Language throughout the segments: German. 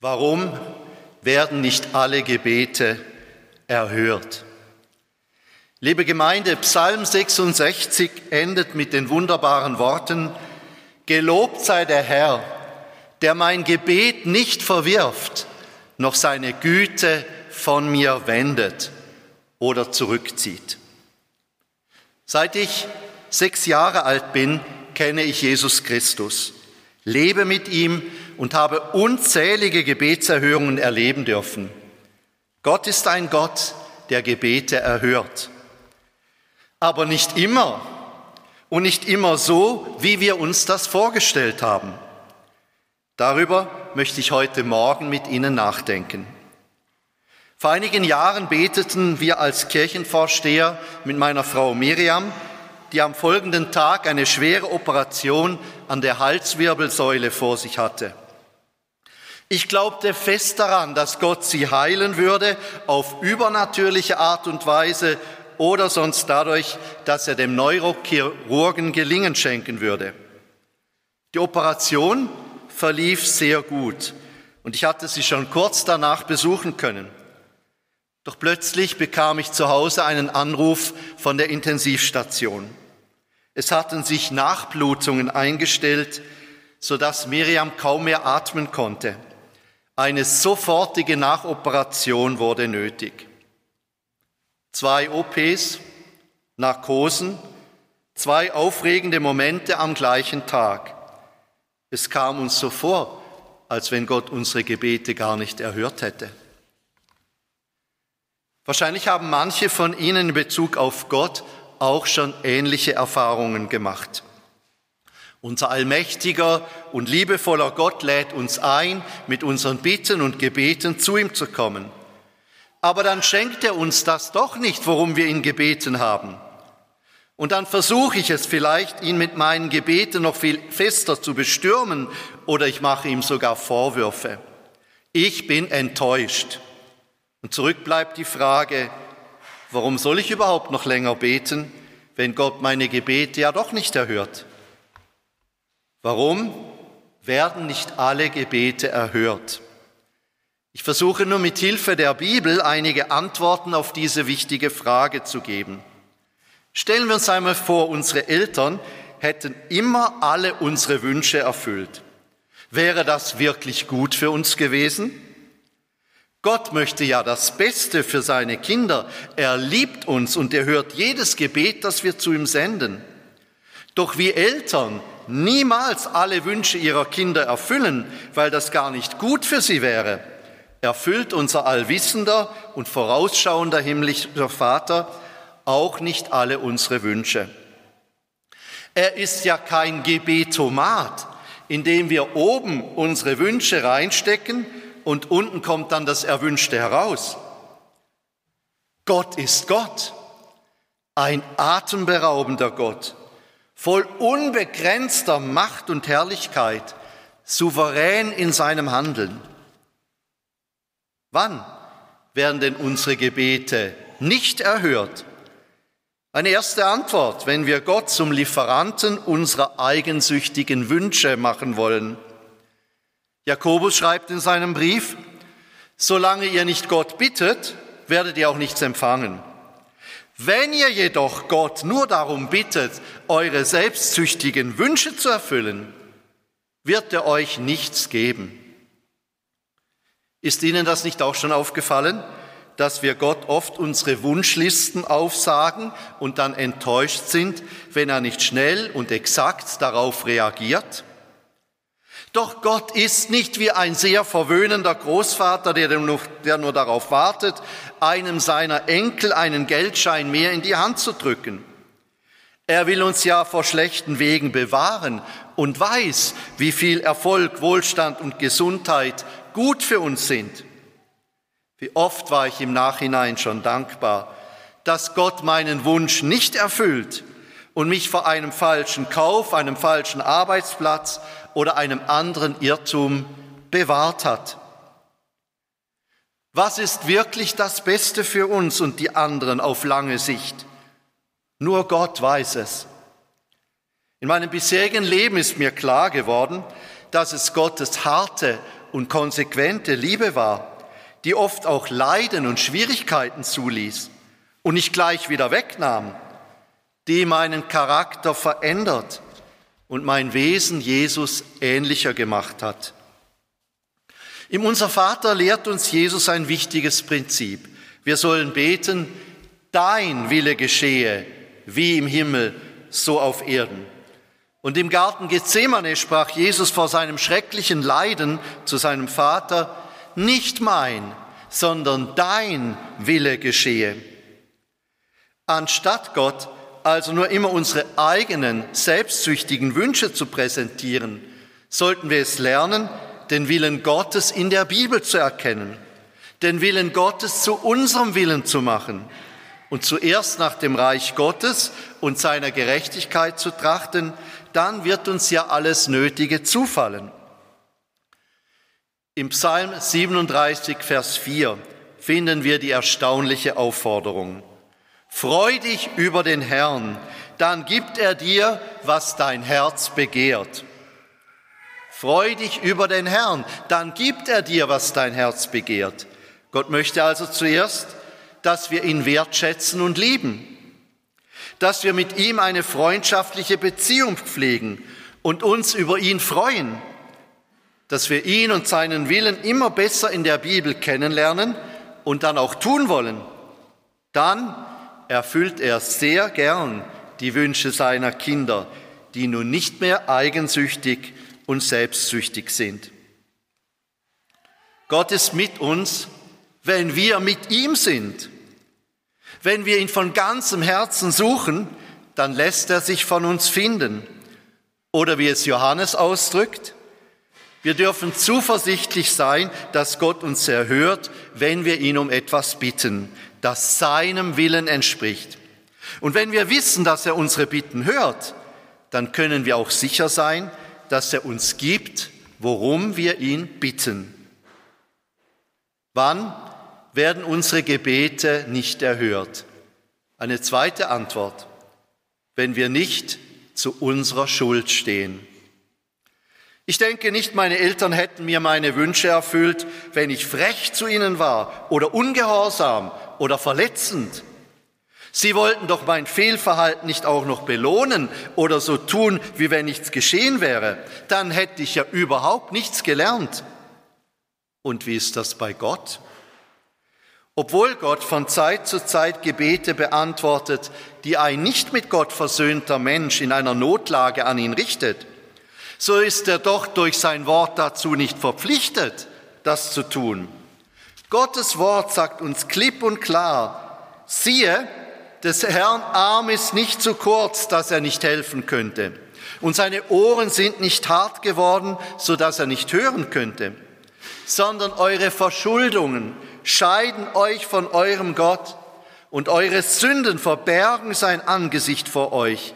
Warum werden nicht alle Gebete erhört? Liebe Gemeinde, Psalm 66 endet mit den wunderbaren Worten, Gelobt sei der Herr, der mein Gebet nicht verwirft, noch seine Güte von mir wendet oder zurückzieht. Seit ich sechs Jahre alt bin, kenne ich Jesus Christus, lebe mit ihm und habe unzählige Gebetserhörungen erleben dürfen. Gott ist ein Gott, der Gebete erhört. Aber nicht immer und nicht immer so, wie wir uns das vorgestellt haben. Darüber möchte ich heute Morgen mit Ihnen nachdenken. Vor einigen Jahren beteten wir als Kirchenvorsteher mit meiner Frau Miriam, die am folgenden Tag eine schwere Operation an der Halswirbelsäule vor sich hatte. Ich glaubte fest daran, dass Gott sie heilen würde auf übernatürliche Art und Weise oder sonst dadurch, dass er dem Neurochirurgen Gelingen schenken würde. Die Operation verlief sehr gut und ich hatte sie schon kurz danach besuchen können. Doch plötzlich bekam ich zu Hause einen Anruf von der Intensivstation. Es hatten sich Nachblutungen eingestellt, sodass Miriam kaum mehr atmen konnte. Eine sofortige Nachoperation wurde nötig. Zwei OPs, Narkosen, zwei aufregende Momente am gleichen Tag. Es kam uns so vor, als wenn Gott unsere Gebete gar nicht erhört hätte. Wahrscheinlich haben manche von Ihnen in Bezug auf Gott auch schon ähnliche Erfahrungen gemacht. Unser allmächtiger und liebevoller Gott lädt uns ein, mit unseren Bitten und Gebeten zu ihm zu kommen. Aber dann schenkt er uns das doch nicht, worum wir ihn gebeten haben. Und dann versuche ich es vielleicht, ihn mit meinen Gebeten noch viel fester zu bestürmen oder ich mache ihm sogar Vorwürfe. Ich bin enttäuscht. Und zurück bleibt die Frage, warum soll ich überhaupt noch länger beten, wenn Gott meine Gebete ja doch nicht erhört? Warum werden nicht alle Gebete erhört? Ich versuche nur mit Hilfe der Bibel einige Antworten auf diese wichtige Frage zu geben. Stellen wir uns einmal vor, unsere Eltern hätten immer alle unsere Wünsche erfüllt. Wäre das wirklich gut für uns gewesen? Gott möchte ja das Beste für seine Kinder. Er liebt uns und er hört jedes Gebet, das wir zu ihm senden. Doch wie Eltern niemals alle Wünsche ihrer Kinder erfüllen, weil das gar nicht gut für sie wäre, erfüllt unser allwissender und vorausschauender himmlischer Vater auch nicht alle unsere Wünsche. Er ist ja kein Gebetomat, in dem wir oben unsere Wünsche reinstecken und unten kommt dann das Erwünschte heraus. Gott ist Gott, ein atemberaubender Gott, voll unbegrenzter Macht und Herrlichkeit, souverän in seinem Handeln. Wann werden denn unsere Gebete nicht erhört? Eine erste Antwort, wenn wir Gott zum Lieferanten unserer eigensüchtigen Wünsche machen wollen. Jakobus schreibt in seinem Brief, solange ihr nicht Gott bittet, werdet ihr auch nichts empfangen. Wenn ihr jedoch Gott nur darum bittet, eure selbstsüchtigen Wünsche zu erfüllen, wird er euch nichts geben. Ist Ihnen das nicht auch schon aufgefallen, dass wir Gott oft unsere Wunschlisten aufsagen und dann enttäuscht sind, wenn er nicht schnell und exakt darauf reagiert? Doch Gott ist nicht wie ein sehr verwöhnender Großvater, der nur, darauf wartet, einem seiner Enkel einen Geldschein mehr in die Hand zu drücken. Er will uns ja vor schlechten Wegen bewahren und weiß, wie viel Erfolg, Wohlstand und Gesundheit gut für uns sind. Wie oft war ich im Nachhinein schon dankbar, dass Gott meinen Wunsch nicht erfüllt und mich vor einem falschen Kauf, einem falschen Arbeitsplatz oder einem anderen Irrtum bewahrt hat. Was ist wirklich das Beste für uns und die anderen auf lange Sicht? Nur Gott weiß es. In meinem bisherigen Leben ist mir klar geworden, dass es Gottes harte und konsequente Liebe war, die oft auch Leiden und Schwierigkeiten zuließ und nicht gleich wieder wegnahm, die meinen Charakter verändert und mein Wesen Jesus ähnlicher gemacht hat. Im Unser Vater lehrt uns Jesus ein wichtiges Prinzip. Wir sollen beten, dein Wille geschehe, wie im Himmel, so auf Erden. Und im Garten Gethsemane sprach Jesus vor seinem schrecklichen Leiden zu seinem Vater, nicht mein, sondern dein Wille geschehe. Anstatt Gott also nur immer unsere eigenen selbstsüchtigen Wünsche zu präsentieren, sollten wir es lernen, den Willen Gottes in der Bibel zu erkennen, den Willen Gottes zu unserem Willen zu machen und zuerst nach dem Reich Gottes und seiner Gerechtigkeit zu trachten, dann wird uns ja alles Nötige zufallen. Im Psalm 37, Vers 4 finden wir die erstaunliche Aufforderung. Freu dich über den Herrn, dann gibt er dir, was dein Herz begehrt. Freu dich über den Herrn, dann gibt er dir, was dein Herz begehrt. Gott möchte also zuerst, dass wir ihn wertschätzen und lieben, dass wir mit ihm eine freundschaftliche Beziehung pflegen und uns über ihn freuen, dass wir ihn und seinen Willen immer besser in der Bibel kennenlernen und dann auch tun wollen. Dann erfüllt er sehr gern die Wünsche seiner Kinder, die nun nicht mehr eigensüchtig und selbstsüchtig sind. Gott ist mit uns, wenn wir mit ihm sind. Wenn wir ihn von ganzem Herzen suchen, dann lässt er sich von uns finden. Oder wie es Johannes ausdrückt, wir dürfen zuversichtlich sein, dass Gott uns erhört, wenn wir ihn um etwas bitten, das seinem Willen entspricht. Und wenn wir wissen, dass er unsere Bitten hört, dann können wir auch sicher sein, dass er uns gibt, worum wir ihn bitten. Wann werden unsere Gebete nicht erhört? Eine zweite Antwort, wenn wir nicht zu unserer Schuld stehen. Ich denke nicht, meine Eltern hätten mir meine Wünsche erfüllt, wenn ich frech zu ihnen war oder ungehorsam oder verletzend. Sie wollten doch mein Fehlverhalten nicht auch noch belohnen oder so tun, wie wenn nichts geschehen wäre. Dann hätte ich ja überhaupt nichts gelernt. Und wie ist das bei Gott? Obwohl Gott von Zeit zu Zeit Gebete beantwortet, die ein nicht mit Gott versöhnter Mensch in einer Notlage an ihn richtet, so ist er doch durch sein Wort dazu nicht verpflichtet, das zu tun. Gottes Wort sagt uns klipp und klar, siehe, des Herrn Arm ist nicht zu kurz, dass er nicht helfen könnte. Und seine Ohren sind nicht hart geworden, so dass er nicht hören könnte. Sondern eure Verschuldungen scheiden euch von eurem Gott und eure Sünden verbergen sein Angesicht vor euch,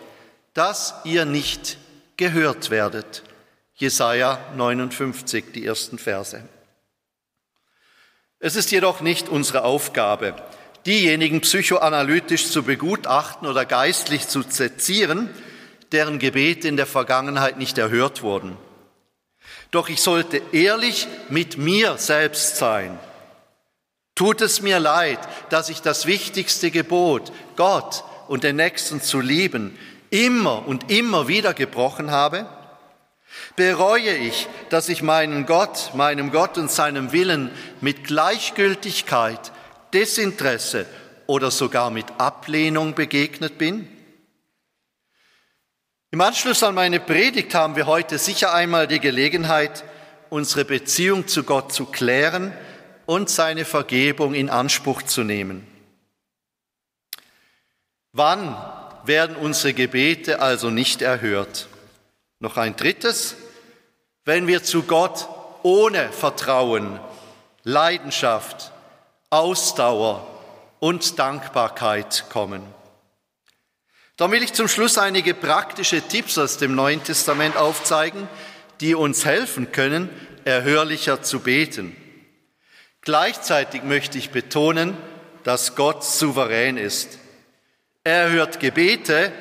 dass ihr nicht gehört werdet. Jesaja 59, die ersten Verse. Es ist jedoch nicht unsere Aufgabe, diejenigen psychoanalytisch zu begutachten oder geistlich zu sezieren, deren Gebete in der Vergangenheit nicht erhört wurden. Doch ich sollte ehrlich mit mir selbst sein. Tut es mir leid, dass ich das wichtigste Gebot, Gott und den Nächsten zu lieben, immer und immer wieder gebrochen habe? Bereue ich, dass ich meinen Gott, meinem Gott und seinem Willen mit Gleichgültigkeit, Desinteresse oder sogar mit Ablehnung begegnet bin? Im Anschluss an meine Predigt haben wir heute sicher einmal die Gelegenheit, unsere Beziehung zu Gott zu klären und seine Vergebung in Anspruch zu nehmen. Wann werden unsere Gebete also nicht erhört? Noch ein drittes, wenn wir zu Gott ohne Vertrauen, Leidenschaft, Ausdauer und Dankbarkeit kommen. Da will ich zum Schluss einige praktische Tipps aus dem Neuen Testament aufzeigen, die uns helfen können, erhörlicher zu beten. Gleichzeitig möchte ich betonen, dass Gott souverän ist. Er hört Gebete,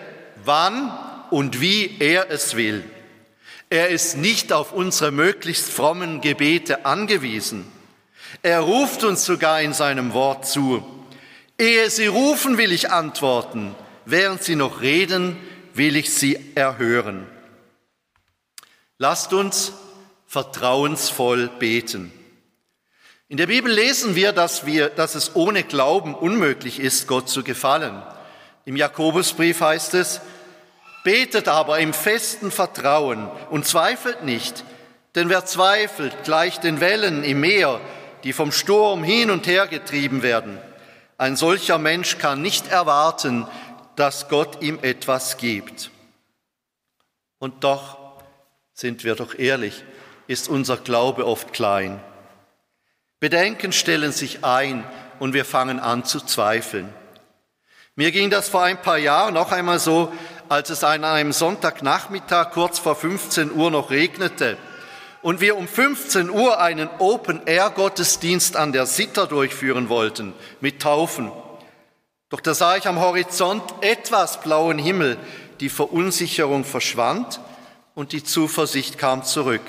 wann und wie er es will. Er ist nicht auf unsere möglichst frommen Gebete angewiesen. Er ruft uns sogar in seinem Wort zu. Ehe sie rufen, will ich antworten. Während sie noch reden, will ich sie erhören. Lasst uns vertrauensvoll beten. In der Bibel lesen wir, dass, wir, dass es ohne Glauben unmöglich ist, Gott zu gefallen. Im Jakobusbrief heißt es, betet aber im festen Vertrauen und zweifelt nicht, denn wer zweifelt, gleicht den Wellen im Meer, die vom Sturm hin und her getrieben werden. Ein solcher Mensch kann nicht erwarten, dass Gott ihm etwas gibt. Und doch, sind wir doch ehrlich, ist unser Glaube oft klein. Bedenken stellen sich ein und wir fangen an zu zweifeln. Mir ging das vor ein paar Jahren noch einmal so, als es an einem Sonntagnachmittag kurz vor 15 Uhr noch regnete und wir um 15 Uhr einen Open-Air-Gottesdienst an der Sitter durchführen wollten mit Taufen. Doch da sah ich am Horizont etwas blauen Himmel, die Verunsicherung verschwand und die Zuversicht kam zurück.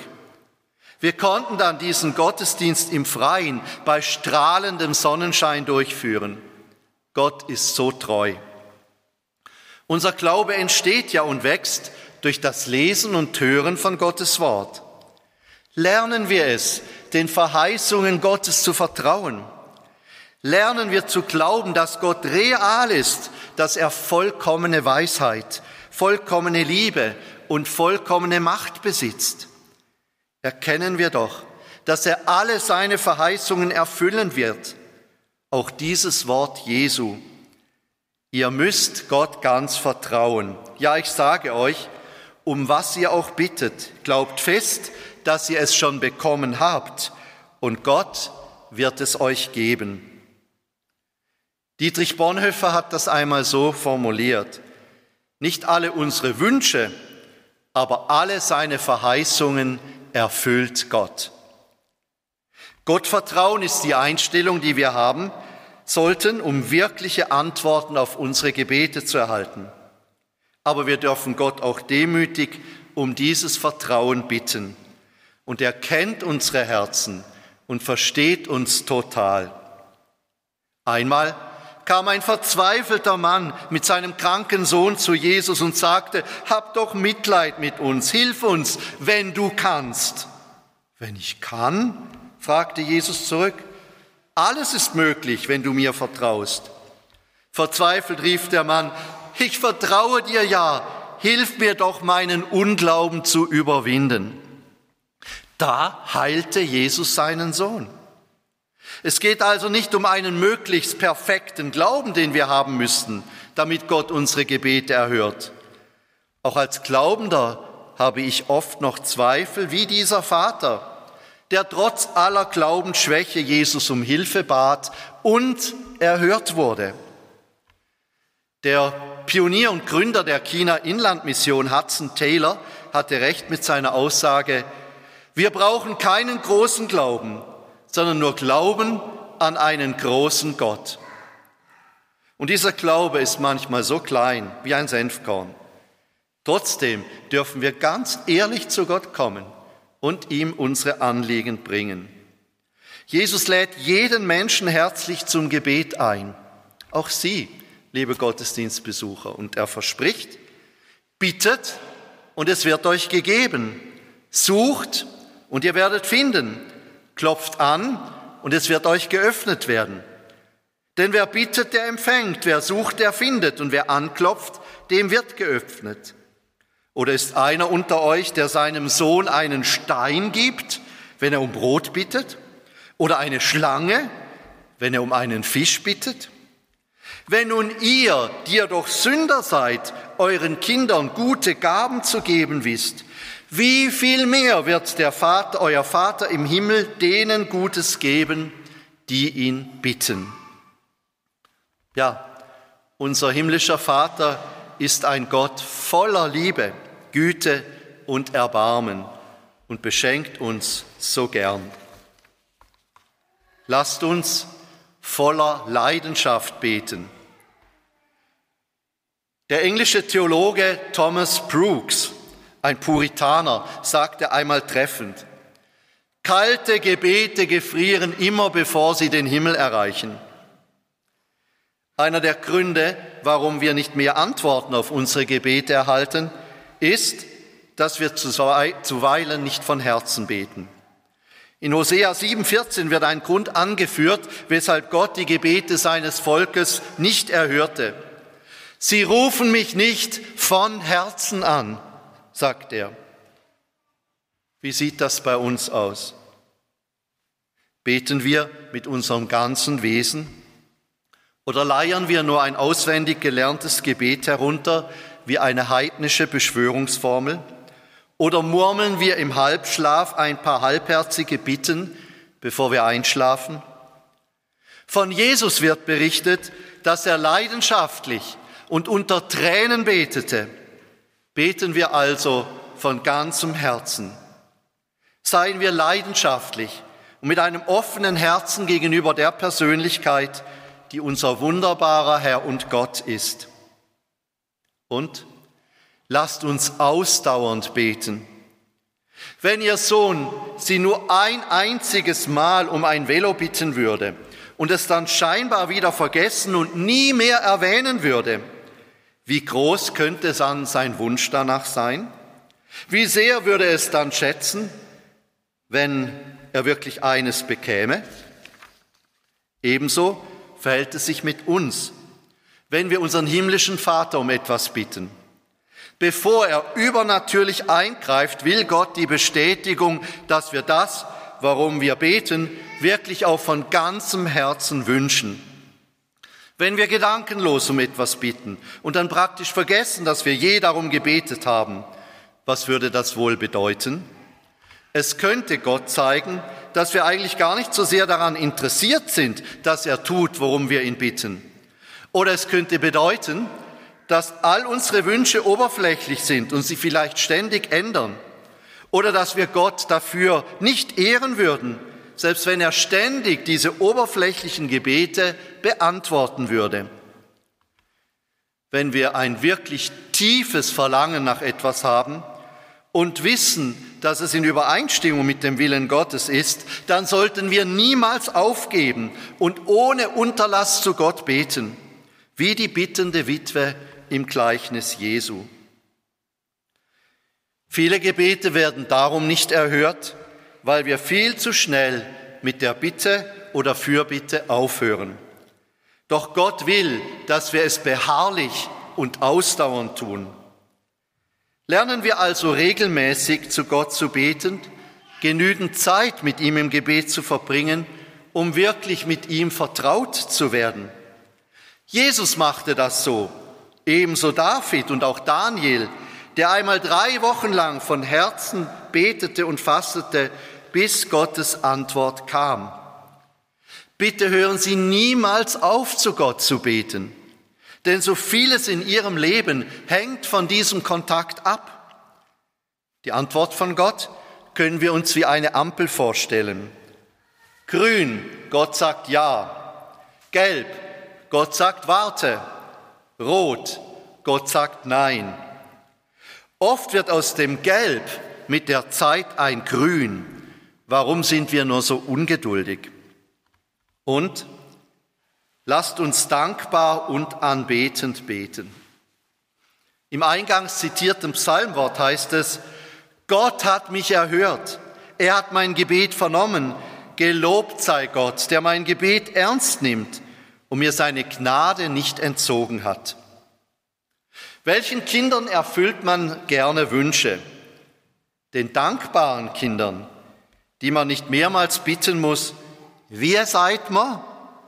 Wir konnten dann diesen Gottesdienst im Freien bei strahlendem Sonnenschein durchführen. Gott ist so treu. Unser Glaube entsteht ja und wächst durch das Lesen und Hören von Gottes Wort. Lernen wir es, den Verheißungen Gottes zu vertrauen. Lernen wir zu glauben, dass Gott real ist, dass er vollkommene Weisheit, vollkommene Liebe und vollkommene Macht besitzt. Erkennen wir doch, dass er alle seine Verheißungen erfüllen wird. Auch dieses Wort Jesu Ihr müsst Gott ganz vertrauen. Ja, ich sage euch, um was ihr auch bittet, glaubt fest, dass ihr es schon bekommen habt und Gott wird es euch geben. Dietrich Bonhoeffer hat das einmal so formuliert. Nicht alle unsere Wünsche, aber alle seine Verheißungen erfüllt Gott. Gottvertrauen ist die Einstellung, die wir haben, sollten, um wirkliche Antworten auf unsere Gebete zu erhalten. Aber wir dürfen Gott auch demütig um dieses Vertrauen bitten. Und er kennt unsere Herzen und versteht uns total. Einmal kam ein verzweifelter Mann mit seinem kranken Sohn zu Jesus und sagte, hab doch Mitleid mit uns, hilf uns, wenn du kannst. Wenn ich kann? fragte Jesus zurück. Alles ist möglich, wenn du mir vertraust. Verzweifelt rief der Mann, ich vertraue dir ja, hilf mir doch meinen Unglauben zu überwinden. Da heilte Jesus seinen Sohn. Es geht also nicht um einen möglichst perfekten Glauben, den wir haben müssten, damit Gott unsere Gebete erhört. Auch als Glaubender habe ich oft noch Zweifel wie dieser Vater der trotz aller Glaubensschwäche Jesus um Hilfe bat und erhört wurde. Der Pionier und Gründer der China Inlandmission Hudson Taylor hatte recht mit seiner Aussage, wir brauchen keinen großen Glauben, sondern nur Glauben an einen großen Gott. Und dieser Glaube ist manchmal so klein wie ein Senfkorn. Trotzdem dürfen wir ganz ehrlich zu Gott kommen und ihm unsere Anliegen bringen. Jesus lädt jeden Menschen herzlich zum Gebet ein, auch Sie, liebe Gottesdienstbesucher, und er verspricht, bittet und es wird euch gegeben, sucht und ihr werdet finden, klopft an und es wird euch geöffnet werden. Denn wer bittet, der empfängt, wer sucht, der findet und wer anklopft, dem wird geöffnet. Oder ist einer unter euch, der seinem Sohn einen Stein gibt, wenn er um Brot bittet? Oder eine Schlange, wenn er um einen Fisch bittet? Wenn nun ihr, die ihr doch Sünder seid, euren Kindern gute Gaben zu geben wisst, wie viel mehr wird der Vater, euer Vater im Himmel denen Gutes geben, die ihn bitten? Ja, unser himmlischer Vater ist ein Gott voller Liebe. Güte und Erbarmen und beschenkt uns so gern. Lasst uns voller Leidenschaft beten. Der englische Theologe Thomas Brooks Ein Puritaner sagte einmal treffend, kalte Gebete gefrieren immer bevor sie den Himmel erreichen. Einer der Gründe, warum wir nicht mehr Antworten auf unsere Gebete erhalten, ist, dass wir zuweilen nicht von Herzen beten. In Hosea 7,14 wird ein Grund angeführt, weshalb Gott die Gebete seines Volkes nicht erhörte. Sie rufen mich nicht von Herzen an, sagt er. Wie sieht das bei uns aus? Beten wir mit unserem ganzen Wesen? Oder leiern wir nur ein auswendig gelerntes Gebet herunter wie eine heidnische Beschwörungsformel? Oder murmeln wir im Halbschlaf ein paar halbherzige Bitten, bevor wir einschlafen? Von Jesus wird berichtet, dass er leidenschaftlich und unter Tränen betete. Beten wir also von ganzem Herzen. Seien wir leidenschaftlich und mit einem offenen Herzen gegenüber der Persönlichkeit, die unser wunderbarer Herr und Gott ist. Und lasst uns ausdauernd beten. Wenn Ihr Sohn Sie nur ein einziges Mal um ein Velo bitten würde und es dann scheinbar wieder vergessen und nie mehr erwähnen würde, wie groß könnte dann sein Wunsch danach sein? Wie sehr würde es dann schätzen, wenn er wirklich eines bekäme? Ebenso verhält es sich mit uns, wenn wir unseren himmlischen Vater um etwas bitten. Bevor er übernatürlich eingreift, will Gott die Bestätigung, dass wir das, warum wir beten, wirklich auch von ganzem Herzen wünschen. Wenn wir gedankenlos um etwas bitten und dann praktisch vergessen, dass wir je darum gebetet haben, was würde das wohl bedeuten? Es könnte Gott zeigen, dass wir eigentlich gar nicht so sehr daran interessiert sind, dass er tut, worum wir ihn bitten. Oder es könnte bedeuten, dass all unsere Wünsche oberflächlich sind und sie vielleicht ständig ändern. Oder dass wir Gott dafür nicht ehren würden, selbst wenn er ständig diese oberflächlichen Gebete beantworten würde. Wenn wir ein wirklich tiefes Verlangen nach etwas haben und wissen, dass es in Übereinstimmung mit dem Willen Gottes ist, dann sollten wir niemals aufgeben und ohne Unterlass zu Gott beten, wie die bittende Witwe im Gleichnis Jesu. Viele Gebete werden darum nicht erhört, weil wir viel zu schnell mit der Bitte oder Fürbitte aufhören. Doch Gott will, dass wir es beharrlich und ausdauernd tun. Lernen wir also regelmäßig zu Gott zu beten, genügend Zeit mit ihm im Gebet zu verbringen, um wirklich mit ihm vertraut zu werden. Jesus machte das so, ebenso David und auch Daniel, der einmal drei Wochen lang von Herzen betete und fastete, bis Gottes Antwort kam. Bitte hören Sie niemals auf, zu Gott zu beten, denn so vieles in Ihrem Leben hängt von diesem Kontakt ab. Die Antwort von Gott können wir uns wie eine Ampel vorstellen. Grün, Gott sagt Ja. Gelb, Gott sagt Warte. Rot, Gott sagt Nein. Oft wird aus dem Gelb mit der Zeit ein Grün. Warum sind wir nur so ungeduldig? Und lasst uns dankbar und anbetend beten. Im eingangs zitierten Psalmwort heißt es, Gott hat mich erhört, er hat mein Gebet vernommen, gelobt sei Gott, der mein Gebet ernst nimmt und mir seine Gnade nicht entzogen hat. Welchen Kindern erfüllt man gerne Wünsche? Den dankbaren Kindern, die man nicht mehrmals bitten muss, wie seid man?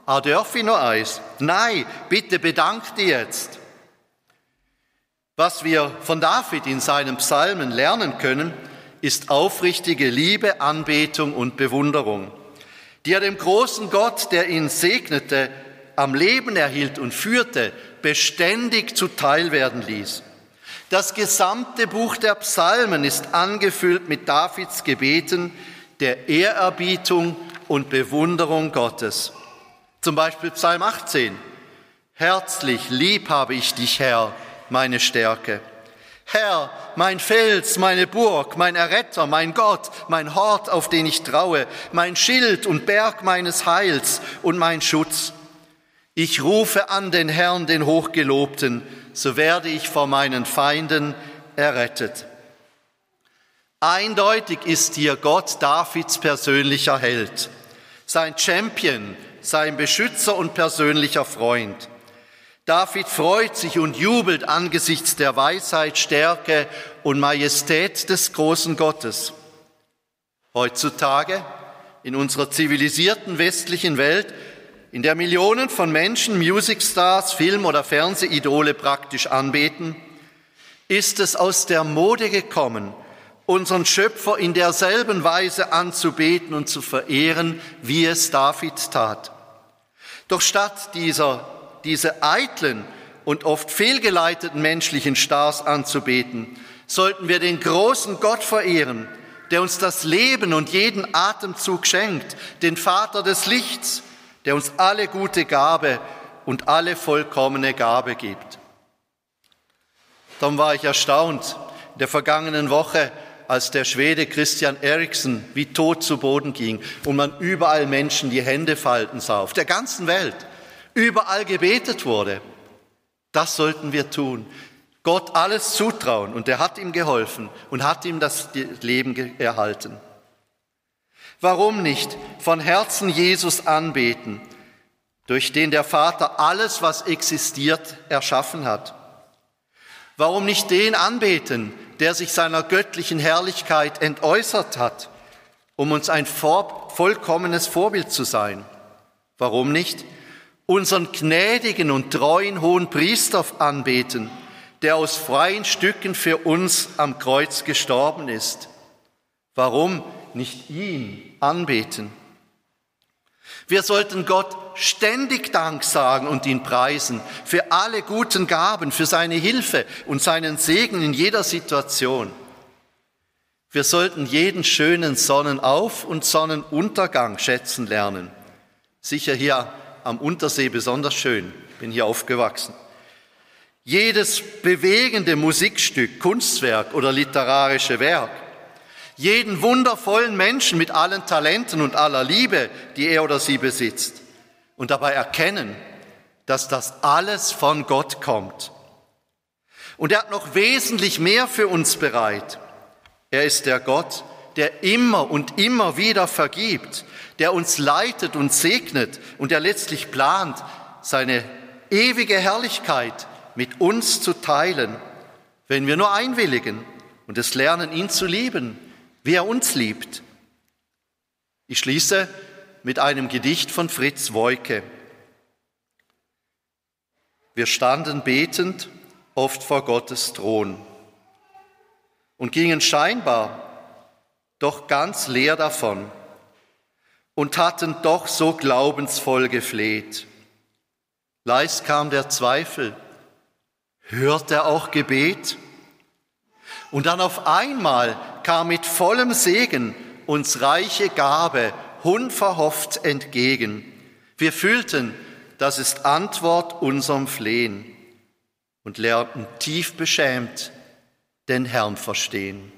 Ah, darf ich noch eins? Nein, bitte bedank dich jetzt. Was wir von David in seinen Psalmen lernen können, ist aufrichtige Liebe, Anbetung und Bewunderung, die er dem großen Gott, der ihn segnete, am Leben erhielt und führte, beständig zuteil werden ließ. Das gesamte Buch der Psalmen ist angefüllt mit Davids Gebeten, der Ehrerbietung und Bewunderung Gottes. Zum Beispiel Psalm 18. Herzlich lieb habe ich dich, Herr, meine Stärke. Herr, mein Fels, meine Burg, mein Erretter, mein Gott, mein Hort, auf den ich traue, mein Schild und Berg meines Heils und mein Schutz. Ich rufe an den Herrn, den Hochgelobten, so werde ich vor meinen Feinden errettet. Eindeutig ist hier Gott Davids persönlicher Held, sein Champion, sein Beschützer und persönlicher Freund. David freut sich und jubelt angesichts der Weisheit, Stärke und Majestät des großen Gottes. Heutzutage, in unserer zivilisierten westlichen Welt, in der Millionen von Menschen Musicstars, Film- oder Fernsehidole praktisch anbeten, ist es aus der Mode gekommen, unseren Schöpfer in derselben Weise anzubeten und zu verehren, wie es David tat. Doch statt dieser, diese eitlen und oft fehlgeleiteten menschlichen Stars anzubeten, sollten wir den großen Gott verehren, der uns das Leben und jeden Atemzug schenkt, den Vater des Lichts, der uns alle gute Gabe und alle vollkommene Gabe gibt. Darum war ich erstaunt in der vergangenen Woche, als der Schwede Christian Eriksen wie tot zu Boden ging und man überall Menschen die Hände falten sah, auf der ganzen Welt, überall gebetet wurde. Das sollten wir tun. Gott alles zutrauen und er hat ihm geholfen und hat ihm das Leben erhalten. Warum nicht von Herzen Jesus anbeten, durch den der Vater alles, was existiert, erschaffen hat? Warum nicht den anbeten, der sich seiner göttlichen Herrlichkeit entäußert hat, um uns ein vollkommenes Vorbild zu sein. Warum nicht unseren gnädigen und treuen hohen Priester anbeten, der aus freien Stücken für uns am Kreuz gestorben ist? Warum nicht ihn anbeten? Wir sollten Gott ständig Dank sagen und ihn preisen für alle guten Gaben, für seine Hilfe und seinen Segen in jeder Situation. Wir sollten jeden schönen Sonnenauf- und Sonnenuntergang schätzen lernen. Sicher hier am Untersee besonders schön, bin hier aufgewachsen. Jedes bewegende Musikstück, Kunstwerk oder literarische Werk jeden wundervollen Menschen mit allen Talenten und aller Liebe, die er oder sie besitzt. Und dabei erkennen, dass das alles von Gott kommt. Und er hat noch wesentlich mehr für uns bereit. Er ist der Gott, der immer und immer wieder vergibt, der uns leitet und segnet und der letztlich plant, seine ewige Herrlichkeit mit uns zu teilen, wenn wir nur einwilligen und es lernen, ihn zu lieben wie er uns liebt. Ich schließe mit einem Gedicht von Fritz Woike. Wir standen betend oft vor Gottes Thron und gingen scheinbar doch ganz leer davon und hatten doch so glaubensvoll gefleht. Leis kam der Zweifel, hört er auch Gebet? Und dann auf einmal kam mit vollem Segen uns reiche Gabe unverhofft entgegen. Wir fühlten, das ist Antwort unserem Flehen und lernten tief beschämt den Herrn verstehen.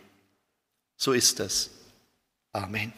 So ist es. Amen.